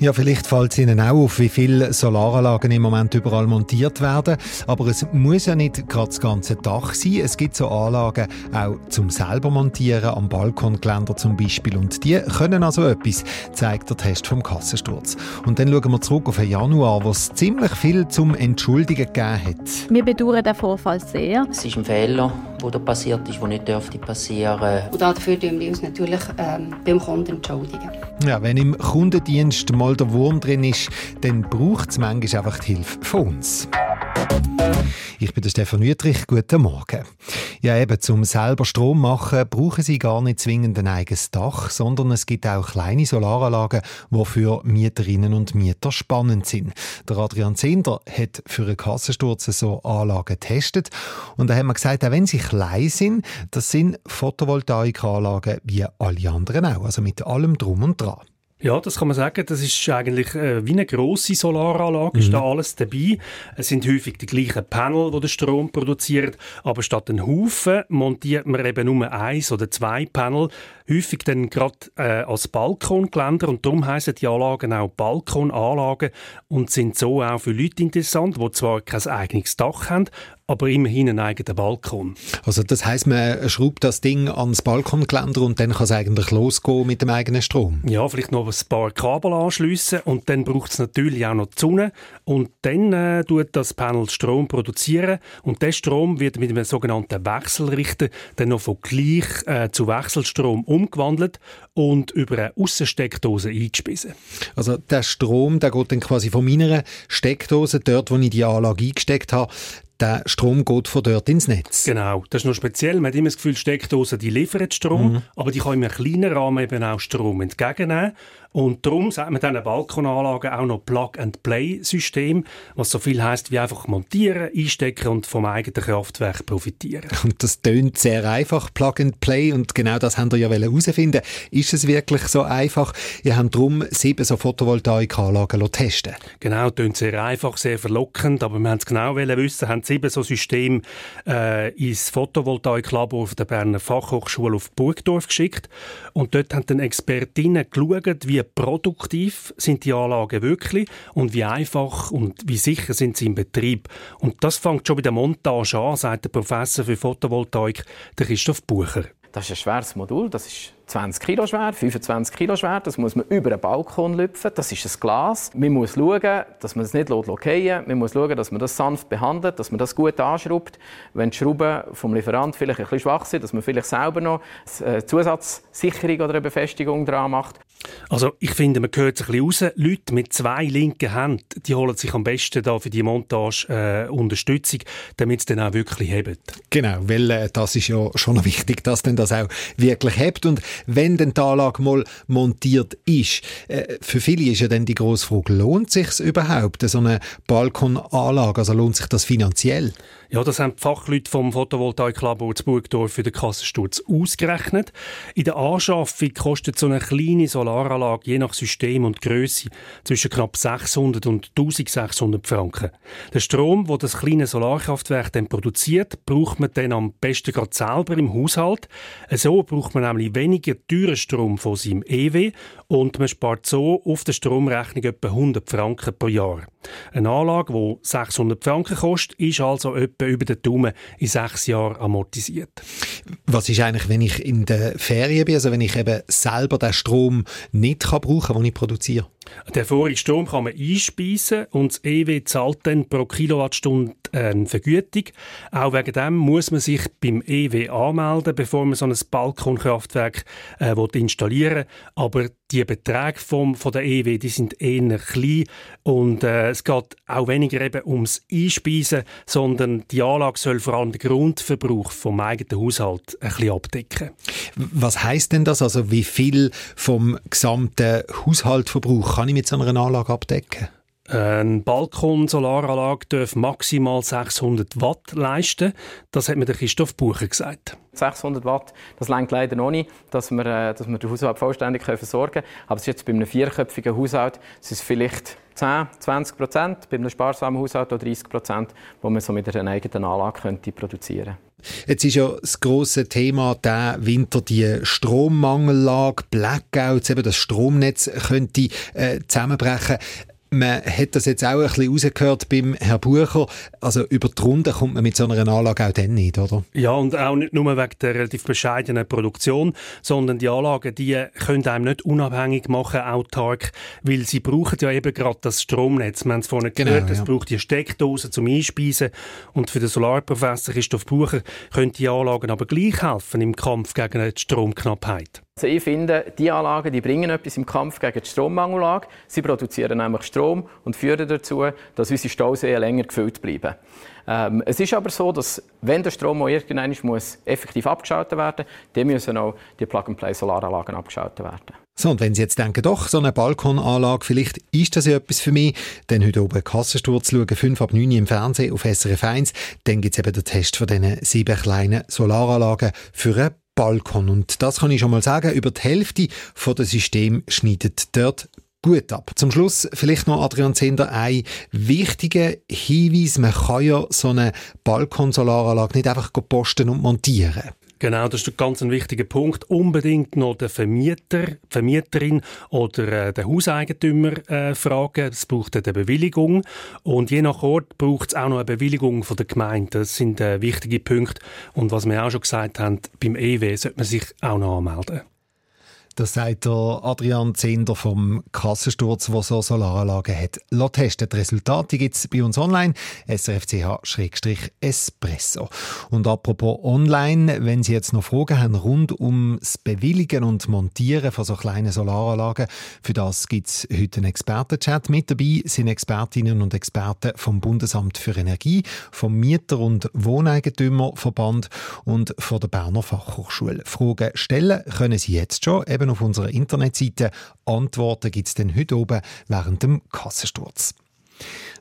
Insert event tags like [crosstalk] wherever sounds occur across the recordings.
ja, vielleicht fällt es Ihnen auch auf, wie viele Solaranlagen im Moment überall montiert werden. Aber es muss ja nicht gerade das ganze Dach sein. Es gibt so Anlagen auch zum selber montieren, am Balkongeländer zum Beispiel. Und die können also etwas, zeigt der Test vom Kassensturz. Und dann schauen wir zurück auf den Januar, wo es ziemlich viel zum Entschuldigen gegeben hat. Wir bedauern den Vorfall sehr. Es ist ein Fehler, der da passiert ist, der nicht dürfte passieren. Und dafür tun wir uns natürlich ähm, beim Kunden entschuldigen. Ja, wenn im Kundendienst mal der Wurm drin ist, dann braucht es manchmal einfach die Hilfe von uns. Ich bin der Stefan Wüttrich. Guten Morgen. Ja, eben, zum selber Strom machen brauchen Sie gar nicht zwingend ein eigenes Dach, sondern es gibt auch kleine Solaranlagen, die für Mieterinnen und Mieter spannend sind. Der Adrian Zender hat für einen Kassensturz so Anlagen getestet und da haben wir gesagt, auch wenn sie klein sind, das sind Photovoltaikanlagen wie alle anderen auch, also mit allem Drum und Dran. Ja, das kann man sagen. Das ist eigentlich äh, wie eine grosse Solaranlage, ist mhm. da alles dabei. Es sind häufig die gleichen Panel, die den Strom produzieren, aber statt einen Haufen montiert man eben nur eins oder zwei Panel, häufig dann gerade äh, als Balkongeländer und darum heißen die Anlagen auch Balkonanlagen und sind so auch für Leute interessant, die zwar kein eigenes Dach haben, aber immerhin einen eigenen Balkon. Also das heißt, man schraubt das Ding ans Balkongeländer und dann kann es eigentlich losgehen mit dem eigenen Strom? Ja, vielleicht noch ein paar Kabel anschliessen und dann braucht es natürlich auch noch die Sonne und dann äh, tut das Panel Strom produzieren und der Strom wird mit einem sogenannten Wechselrichter dann noch von gleich äh, zu Wechselstrom umgewandelt und über eine Aussensteckdose eingespissen. Also der Strom, der geht dann quasi von meiner Steckdose, dort wo ich die Anlage eingesteckt habe, der Strom geht von dort ins Netz. Genau, das ist noch speziell. Man hat immer das Gefühl, Steckdosen die liefern Strom, mhm. aber die können im kleinen Rahmen eben auch Strom entgegennehmen. Und darum sagt man diesen Balkonanlagen auch noch Plug-and-Play-System, was so viel heißt wie einfach montieren, einstecken und vom eigenen Kraftwerk profitieren. [laughs] Und das tönt sehr einfach, Plug-and-Play, und genau das haben wir ja herausfinden. Ist es wirklich so einfach? Ihr habt darum sieben so Photovoltaikanlagen testen Genau, tönt sehr einfach, sehr verlockend, aber wir haben es genau wissen, haben sieben so Systeme äh, ins Photovoltaiklabor auf der Berner Fachhochschule auf Burgdorf geschickt und dort haben dann Expertinnen geschaut, wie produktiv sind die Anlagen wirklich und wie einfach und wie sicher sind sie im Betrieb. Und das fängt schon bei der Montage an, sagt der Professor für Photovoltaik, der Christoph Bucher. Das ist ein schweres Modul, das ist 20 Kilo schwer, 25 Kilo schwer. Das muss man über einen Balkon lüpfen. Das ist ein Glas. Man muss schauen, dass man es nicht fallen Man muss schauen, dass man das sanft behandelt, dass man das gut anschraubt. Wenn die Schrauben vom Lieferant vielleicht ein bisschen schwach sind, dass man vielleicht selber noch eine Zusatzsicherung oder eine Befestigung dran macht. Also ich finde, man hört es ein bisschen raus. Leute mit zwei linken Händen, die holen sich am besten da für die Montage äh, Unterstützung, damit es dann auch wirklich hebt. Genau, weil äh, das ist ja schon wichtig, dass denn das auch wirklich hebt. Und wenn denn die Anlage mal montiert ist. Äh, für viele ist ja dann die grosse Frage, lohnt sich überhaupt, so eine Balkonanlage? Also lohnt sich das finanziell? Ja, das haben die Fachleute vom Photovoltaiklabor zu Burgdorf für den Kassensturz ausgerechnet. In der Anschaffung kostet so eine kleine Solaranlage je nach System und Größe zwischen knapp 600 und 1600 Franken. Der Strom, wo das kleine Solarkraftwerk dann produziert, braucht man dann am besten gerade selber im Haushalt. So braucht man nämlich weniger teuren Strom von seinem EW und man spart so auf der Stromrechnung etwa 100 Franken pro Jahr. Eine Anlage, die 600 Franken kostet, ist also etwa über den Daumen in sechs Jahren amortisiert. Was ist eigentlich, wenn ich in der Ferien bin, also wenn ich eben selber den Strom nicht kann brauchen kann, den ich produziere? Den vorigen Strom kann man einspeisen und das EW zahlt dann pro Kilowattstunde eine Vergütung. Auch wegen dem muss man sich beim EW anmelden, bevor man so ein Balkonkraftwerk äh, installieren will. Aber die Beträge vom, von der EW die sind eher klein und äh, es geht auch weniger eben ums Einspeisen, sondern die Anlage soll vor allem den Grundverbrauch vom eigenen Haushalt ein bisschen abdecken. Was heißt denn das? Also wie viel vom gesamten Haushaltverbrauch kann ich mit so einer Anlage abdecken? Eine Balkon-Solaranlage darf maximal 600 Watt leisten. Das hat mir der Christoph Bucher gesagt. 600 Watt, das reicht leider noch nicht, dass wir, äh, dass wir den Haushalt vollständig versorgen können. Aber es ist jetzt bei einem vierköpfigen Haushalt es ist vielleicht 10, 20 Prozent, bei einem sparsamen Haushalt auch 30 Prozent, wo man so mit einer eigenen Anlage könnte produzieren könnte. Jetzt ist ja das große Thema der Winter die Strommangellage, Blackouts, eben das Stromnetz könnte äh, zusammenbrechen. Man hat das jetzt auch ein bisschen rausgehört beim Herrn Bucher. Also über die Runde kommt man mit so einer Anlage auch dann nicht, oder? Ja, und auch nicht nur wegen der relativ bescheidenen Produktion, sondern die Anlagen, die können einem nicht unabhängig machen, autark, weil sie brauchen ja eben gerade das Stromnetz. Wir haben es vorhin genau, gehört, es ja. braucht die Steckdose zum Einspeisen. Und für den Solarprofessor Christoph Bucher können die Anlagen aber gleich helfen im Kampf gegen die Stromknappheit. Also ich finde, die Anlagen die bringen etwas im Kampf gegen die Strommangellage. Sie produzieren nämlich Strom und führen dazu, dass unsere Stauseen länger gefüllt bleiben. Ähm, es ist aber so, dass wenn der Strom auch irgendwann muss effektiv abgeschaltet werden muss, dann müssen auch die Plug-and-Play-Solaranlagen abgeschaltet werden. So, und wenn Sie jetzt denken, doch, so eine Balkonanlage, vielleicht ist das ja etwas für mich, dann heute oben Kassensturz schauen, 5 ab 9 im Fernsehen auf SRF 1, dann gibt es eben den Test von diesen sieben kleinen Solaranlagen für eine Balkon. Und das kann ich schon mal sagen, über die Hälfte von dem System schneidet dort gut ab. Zum Schluss vielleicht noch Adrian Zender ein wichtiger Hinweis, man kann ja so eine Balkonsolaranlage nicht einfach posten und montieren. Genau, das ist ein ganz wichtiger Punkt. Unbedingt noch den Vermieter, die Vermieterin oder äh, den Hauseigentümer äh, fragen. Es braucht eine Bewilligung. Und je nach Ort braucht es auch noch eine Bewilligung von der Gemeinde. Das sind äh, wichtige Punkte. Und was wir auch schon gesagt haben, beim EW sollte man sich auch noch anmelden. Das sagt der Adrian Zender vom Kassensturz, der so Solaranlagen hat. Lass testen. Die Resultate gibt es bei uns online, srfch-espresso. Und apropos online, wenn Sie jetzt noch Fragen haben rund ums Bewilligen und Montieren von so kleinen Solaranlagen, für das gibt es heute einen Expertenchat. Mit dabei sind Expertinnen und Experten vom Bundesamt für Energie, vom Mieter- und Wohneigentümerverband und von der Berner Fachhochschule. Fragen stellen können Sie jetzt schon, eben eben auf unserer Internetseite. Antworten gibt es dann heute oben während dem Kassensturz.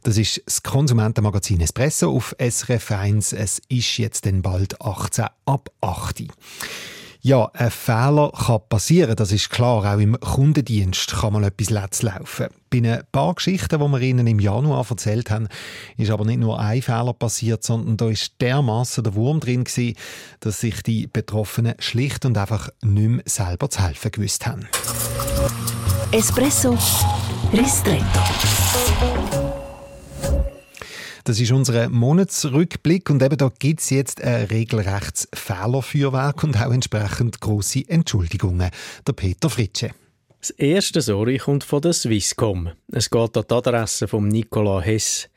Das ist das Konsumentenmagazin Espresso auf SRF 1. Es ist jetzt dann bald 18 ab 8. Ja, ein Fehler kann passieren, das ist klar. Auch im Kundendienst kann mal etwas letzt laufen. Bei ein paar Geschichten, die wir Ihnen im Januar erzählt haben, ist aber nicht nur ein Fehler passiert, sondern da ist dermaßen der Wurm drin gewesen, dass sich die Betroffenen schlicht und einfach nicht mehr selber zu helfen gewusst haben. Espresso Ristretto. Das ist unser Monatsrückblick und eben da gibt es jetzt ein regelrechtes Fehlerfeuerwerk und auch entsprechend große Entschuldigungen. Der Peter Fritsche. Das erste Sorry kommt von der Swisscom. Es geht an die Adresse von Nicola Hess.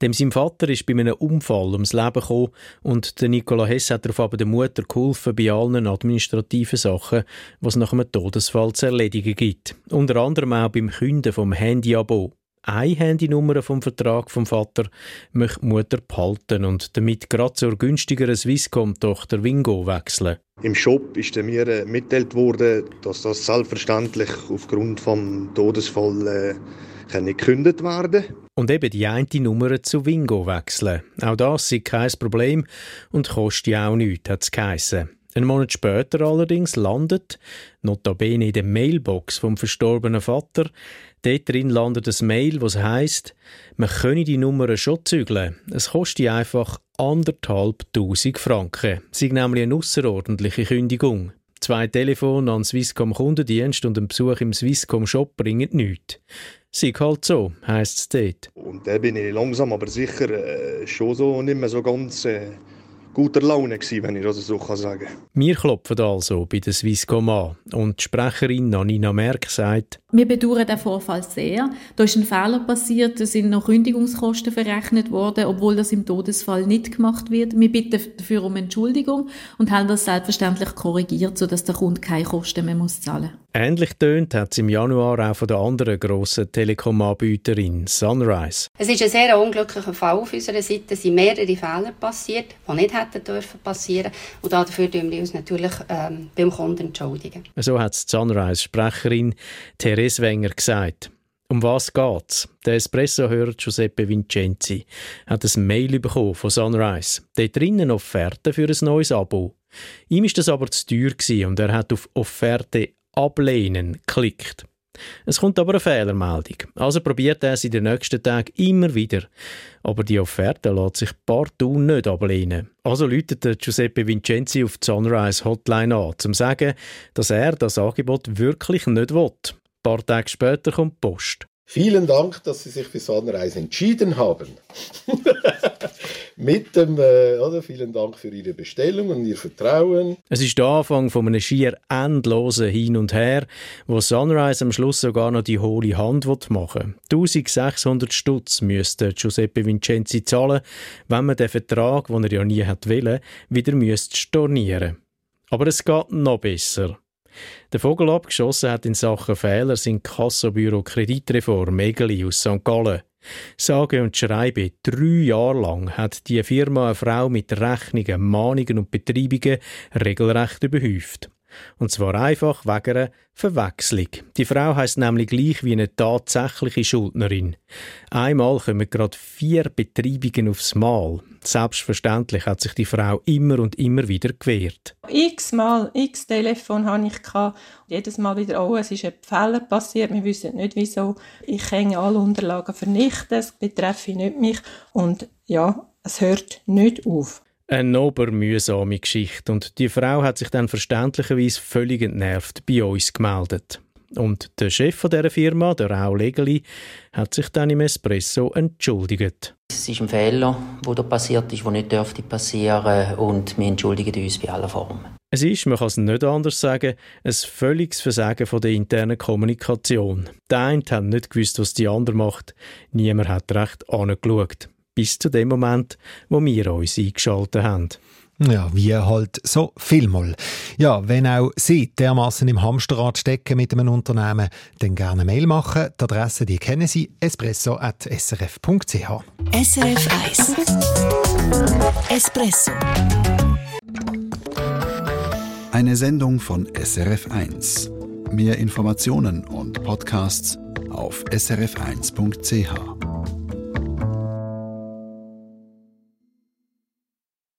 Dem sein Vater ist bei einem Unfall ums Leben gekommen und der Nicola Hess hat darauf aber der Mutter geholfen bei allen administrativen Sachen, was nach einem Todesfall zu erledigen gibt. Unter anderem auch beim Künden vom Handyabo eine Handynummer vom Vertrag vom Vater möchte die Mutter behalten und damit gerade zur günstigeren Swisscom-Tochter Wingo wechseln. Im Shop ist mir äh, mitgeteilt worden, dass das selbstverständlich aufgrund des Todesfalls äh, gekündigt werden Und eben die eine Nummer zu Wingo wechseln. Auch das ist kein Problem und kostet ja auch nichts, hat es geheissen. Ein Monat später allerdings landet, notabene in der Mailbox vom verstorbenen Vater, Dort drin landet ein Mail, das heisst, man könne die Nummer schon zügeln. Es kostet einfach anderthalb Tausend Franken. Sie nämlich eine außerordentliche Kündigung. Zwei Telefone an Swisscom Kundendienst und ein Besuch im Swisscom Shop bringen nichts. Sieg halt so, heisst es dort. Und da bin ich langsam aber sicher äh, schon so nicht mehr so ganz äh, guter Laune gewesen, wenn ich das so sagen kann. Wir klopfen also bei der Swisscom an und die Sprecherin Nanina Merck sagt, wir bedauern den Vorfall sehr. Da ist ein Fehler passiert, da sind noch Kündigungskosten verrechnet worden, obwohl das im Todesfall nicht gemacht wird. Wir bitten dafür um Entschuldigung und haben das selbstverständlich korrigiert, sodass der Kunde keine Kosten mehr muss zahlen muss. Ähnlich tönt hat es im Januar auch von der anderen grossen Telekom-Anbieterin Sunrise. Es ist ein sehr unglücklicher Fall auf unserer Seite. Es sind mehrere Fehler passiert, die nicht hätten dürfen passieren. Und dafür dürfen wir uns natürlich ähm, beim Kunden entschuldigen. So hat die Sunrise-Sprecherin Therese Wenger gesagt. Um was geht's? Der Espresso-Hörer Giuseppe Vincenzi hat ein Mail bekommen von Sunrise. Dort drinnen Offerte für ein neues Abo. Ihm ist das aber zu teuer und er hat auf Offerte ablehnen geklickt. Es kommt aber eine Fehlermeldung. Also probiert er es in den nächsten Tagen immer wieder. Aber die Offerte lässt sich partout nicht ablehnen. Also läutet Giuseppe Vincenzi auf die Sunrise Hotline an, um zu sagen, dass er das Angebot wirklich nicht will. Ein paar Tage später kommt die Post. Vielen Dank, dass Sie sich für Sunrise entschieden haben. [laughs] Mit dem, äh, oder? Vielen Dank für Ihre Bestellung und Ihr Vertrauen. Es ist der Anfang von einem schier endlosen Hin und Her, wo Sunrise am Schluss sogar noch die hohle Hand machen will. 1600 Stutz müsste Giuseppe Vincenzi zahlen, wenn man den Vertrag, den er ja nie hat wollen, wieder müsste. Aber es geht noch besser. Der Vogel abgeschossen hat in Sachen Fehler sein Kassobüro Kreditreform Egeli aus St. Gallen. Sage und schreibe, drei Jahre lang hat die Firma eine Frau mit Rechnungen, Mahnungen und Betreibungen regelrecht überhäuft. Und zwar einfach wegen einer Verwechslung. Die Frau heißt nämlich gleich wie eine tatsächliche Schuldnerin. Einmal kommen gerade vier Betreibungen aufs Mal. Selbstverständlich hat sich die Frau immer und immer wieder gewehrt. X-mal, x Telefon hatte ich. Gehabt. Jedes Mal wieder, oh, es ist ein Fehler passiert, wir wissen nicht wieso. Ich kann alle Unterlagen vernichten, es betreffe nicht mich. Und ja, es hört nicht auf. Eine obermühsame Geschichte und die Frau hat sich dann verständlicherweise völlig entnervt bei uns gemeldet. Und der Chef von dieser Firma, der Raul Legeli, hat sich dann im Espresso entschuldigt. Es ist ein Fehler, der da passiert ist, der nicht dürfte passieren und wir entschuldigen uns bei aller Formen. Es ist, man kann es nicht anders sagen, ein völliges Versagen von der internen Kommunikation. Der eine hat nicht gewusst, was die andere macht. Niemand hat recht angeschaut bis zu dem Moment, wo wir uns eingeschaltet haben. Ja, wie halt so vielmal. Ja, wenn auch Sie dermaßen im Hamsterrad stecken mit einem Unternehmen, dann gerne Mail machen. Die Adresse, die kennen Sie, espresso.srf.ch. SRF 1 Espresso Eine Sendung von SRF 1. Mehr Informationen und Podcasts auf srf1.ch.